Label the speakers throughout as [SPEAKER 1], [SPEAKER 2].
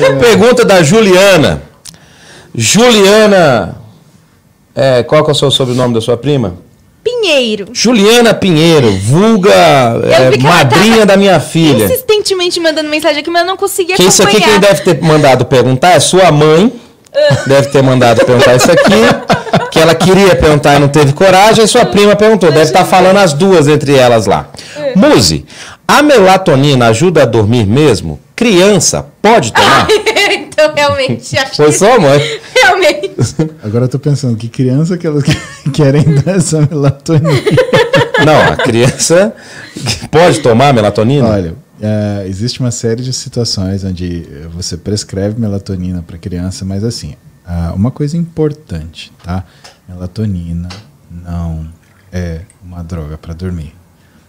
[SPEAKER 1] Pergunta da Juliana. Juliana. É, qual que é o seu sobrenome da sua prima?
[SPEAKER 2] Pinheiro.
[SPEAKER 1] Juliana Pinheiro, vulga é, madrinha da minha filha.
[SPEAKER 2] Insistentemente mandando mensagem aqui, mas eu não conseguia
[SPEAKER 1] Que isso aqui
[SPEAKER 2] acompanhar.
[SPEAKER 1] quem deve ter mandado perguntar é sua mãe. Deve ter mandado perguntar isso aqui. Que ela queria perguntar e não teve coragem. E sua prima perguntou. Deve estar falando as duas entre elas lá. Muse, a melatonina ajuda a dormir mesmo? Criança pode tomar?
[SPEAKER 2] então, realmente, acho
[SPEAKER 1] Foi
[SPEAKER 2] que...
[SPEAKER 1] sua mãe.
[SPEAKER 2] Realmente.
[SPEAKER 3] Agora eu tô pensando, que criança que elas querem dar essa melatonina?
[SPEAKER 1] Não, a criança pode tomar melatonina?
[SPEAKER 3] Olha, é, existe uma série de situações onde você prescreve melatonina para criança, mas assim, ah, uma coisa importante, tá? Melatonina não é uma droga para dormir.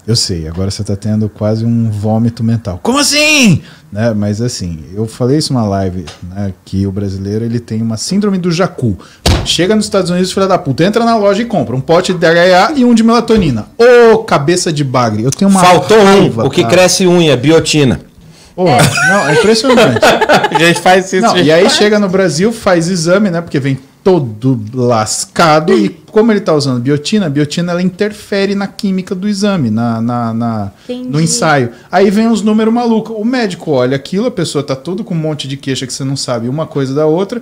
[SPEAKER 3] Eu sei, agora você está tendo quase um vômito mental. Como assim? Né? Mas assim, eu falei isso numa live, né, que o brasileiro ele tem uma síndrome do jacu. Chega nos Estados Unidos, filha da puta, entra na loja e compra um pote de DHA e um de melatonina. Ô, cabeça de bagre. Eu tenho uma
[SPEAKER 1] Faltou
[SPEAKER 3] raiva,
[SPEAKER 1] um. O que
[SPEAKER 3] cara.
[SPEAKER 1] cresce unha, biotina.
[SPEAKER 3] Porra, não, é impressionante.
[SPEAKER 1] A gente faz isso.
[SPEAKER 3] Não, e aí chega no Brasil, faz exame, né? Porque vem todo lascado e como ele tá usando biotina, a biotina ela interfere na química do exame, na, na, na- no ensaio. Aí vem os números malucos. O médico olha aquilo, a pessoa tá tudo com um monte de queixa que você não sabe uma coisa da outra.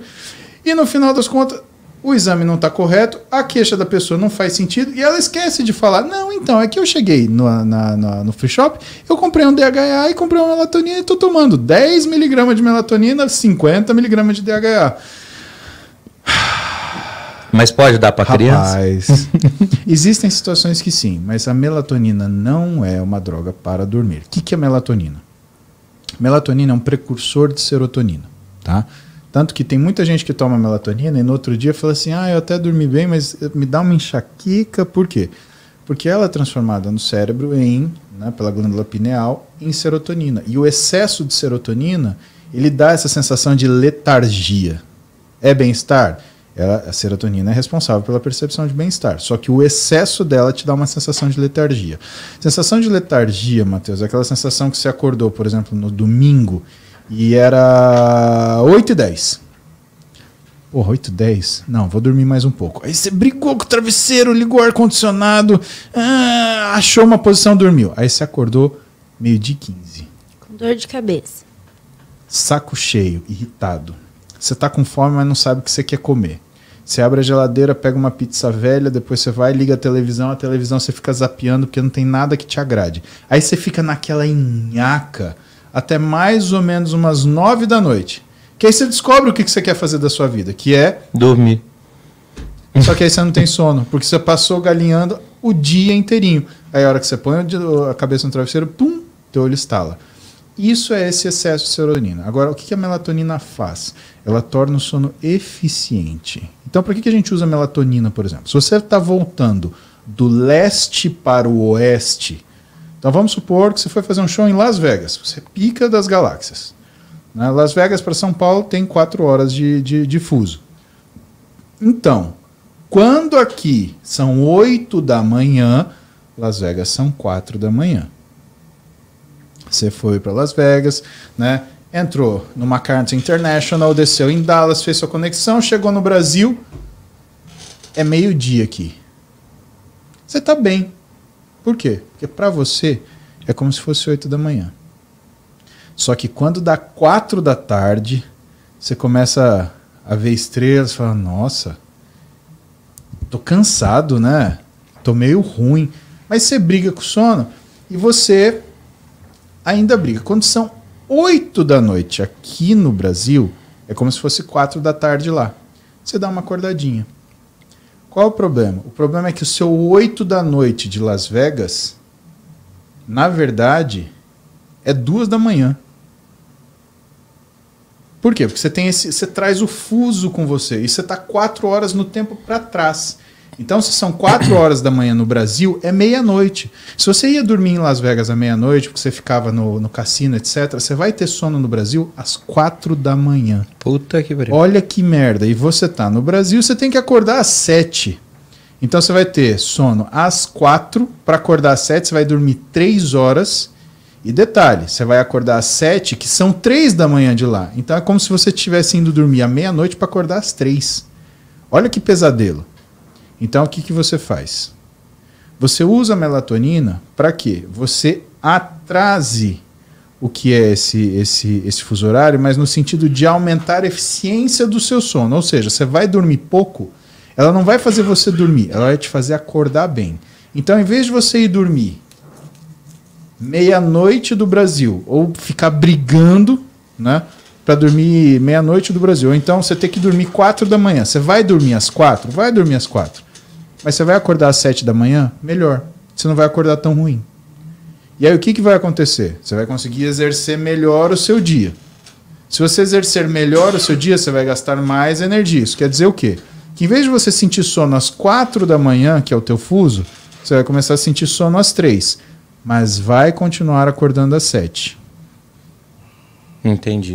[SPEAKER 3] E no final das contas, o exame não tá correto, a queixa da pessoa não faz sentido e ela esquece de falar: Não, então, é que eu cheguei no, na, na- no free shop, eu comprei um DHA e comprei uma melatonina e tô tomando 10mg de melatonina, 50mg de DHA.
[SPEAKER 1] Mas pode dar pra criança?
[SPEAKER 3] Rapaz, existem situações que sim, mas a melatonina não é uma droga para dormir. O que, que é melatonina? Melatonina é um precursor de serotonina, tá? Tanto que tem muita gente que toma melatonina e no outro dia fala assim: ah, eu até dormi bem, mas me dá uma enxaqueca, por quê? Porque ela é transformada no cérebro em, né, pela glândula pineal, em serotonina. E o excesso de serotonina, ele dá essa sensação de letargia. É bem-estar? Ela- a serotonina é responsável pela percepção de bem-estar. Só que o excesso dela te dá uma sensação de letargia. Sensação de letargia, Matheus, é aquela sensação que você acordou, por exemplo, no domingo e era 8 e 10. Porra, 8 e 10? Não, vou dormir mais um pouco. Aí você brigou com o travesseiro, ligou o ar-condicionado, ah, achou uma posição, dormiu. Aí você acordou meio-dia e 15
[SPEAKER 2] Com dor de cabeça.
[SPEAKER 3] saco cheio, irritado. Você tá com fome, mas não sabe o que você quer comer. Você abre a geladeira, pega uma pizza velha, depois você vai, liga a televisão, a televisão você fica zapeando porque não tem nada que te agrade. Aí você fica naquela nhaca até mais ou menos umas nove da noite. Que aí você descobre o que você quer fazer da sua vida, que é
[SPEAKER 1] Dormir.
[SPEAKER 3] só que aí você não tem sono, porque você passou galinhando o dia inteirinho. Aí a hora que você põe a cabeça no travesseiro, pum, teu olho estala. Isso é esse excesso de serotonina. Agora, o que a melatonina faz? Ela torna o sono eficiente. Então, por que a gente usa melatonina, por exemplo? Se você está voltando do leste para o oeste, então vamos supor que você foi fazer um show em Las Vegas, você pica das galáxias. Né? Las Vegas para São Paulo tem quatro horas de, de, de fuso. Então, quando aqui são 8 da manhã, Las Vegas são 4 da manhã. Você foi para Las Vegas, né? Entrou no McCarthy International, desceu em Dallas, fez sua conexão, chegou no Brasil. É meio-dia aqui. Você tá bem. Por quê? Porque para você é como se fosse 8 da manhã. Só que quando dá 4 da tarde, você começa a ver estrelas, fala: "Nossa, tô cansado, né? Tô meio ruim". Mas você briga com o sono e você ainda briga. Quando são 8 da noite aqui no Brasil, é como se fosse 4 da tarde lá. Você dá uma acordadinha. Qual o problema? O problema é que o seu 8 da noite de Las Vegas, na verdade, é 2 da manhã. Por quê? Porque você tem esse, você traz o fuso com você e você está 4 horas no tempo para trás. Então, se são 4 horas da manhã no Brasil, é meia-noite. Se você ia dormir em Las Vegas à meia-noite, porque você ficava no, no cassino, etc., você vai ter sono no Brasil às 4 da manhã.
[SPEAKER 1] Puta que pariu.
[SPEAKER 3] Olha que merda. E você tá no Brasil, você tem que acordar às 7. Então você vai ter sono às 4 para acordar às 7, você vai dormir 3 horas E detalhe, você vai acordar às 7, que são 3 da manhã de lá. Então é como se você estivesse indo dormir à meia-noite para acordar às 3. Olha que pesadelo. Então o que, que você faz? Você usa a melatonina para quê? Você atrase o que é esse, esse, esse fuso horário, mas no sentido de aumentar a eficiência do seu sono. Ou seja, você vai dormir pouco, ela não vai fazer você dormir, ela vai te fazer acordar bem. Então, em vez de você ir dormir meia-noite do Brasil, ou ficar brigando, né? Para dormir meia-noite do Brasil. Ou então você tem que dormir quatro da manhã. Você vai dormir às quatro? Vai dormir às quatro. Mas você vai acordar às sete da manhã? Melhor. Você não vai acordar tão ruim. E aí o que, que vai acontecer? Você vai conseguir exercer melhor o seu dia. Se você exercer melhor o seu dia, você vai gastar mais energia. Isso quer dizer o quê? Que em vez de você sentir sono às quatro da manhã, que é o teu fuso, você vai começar a sentir sono às três. Mas vai continuar acordando às sete.
[SPEAKER 1] Entendi.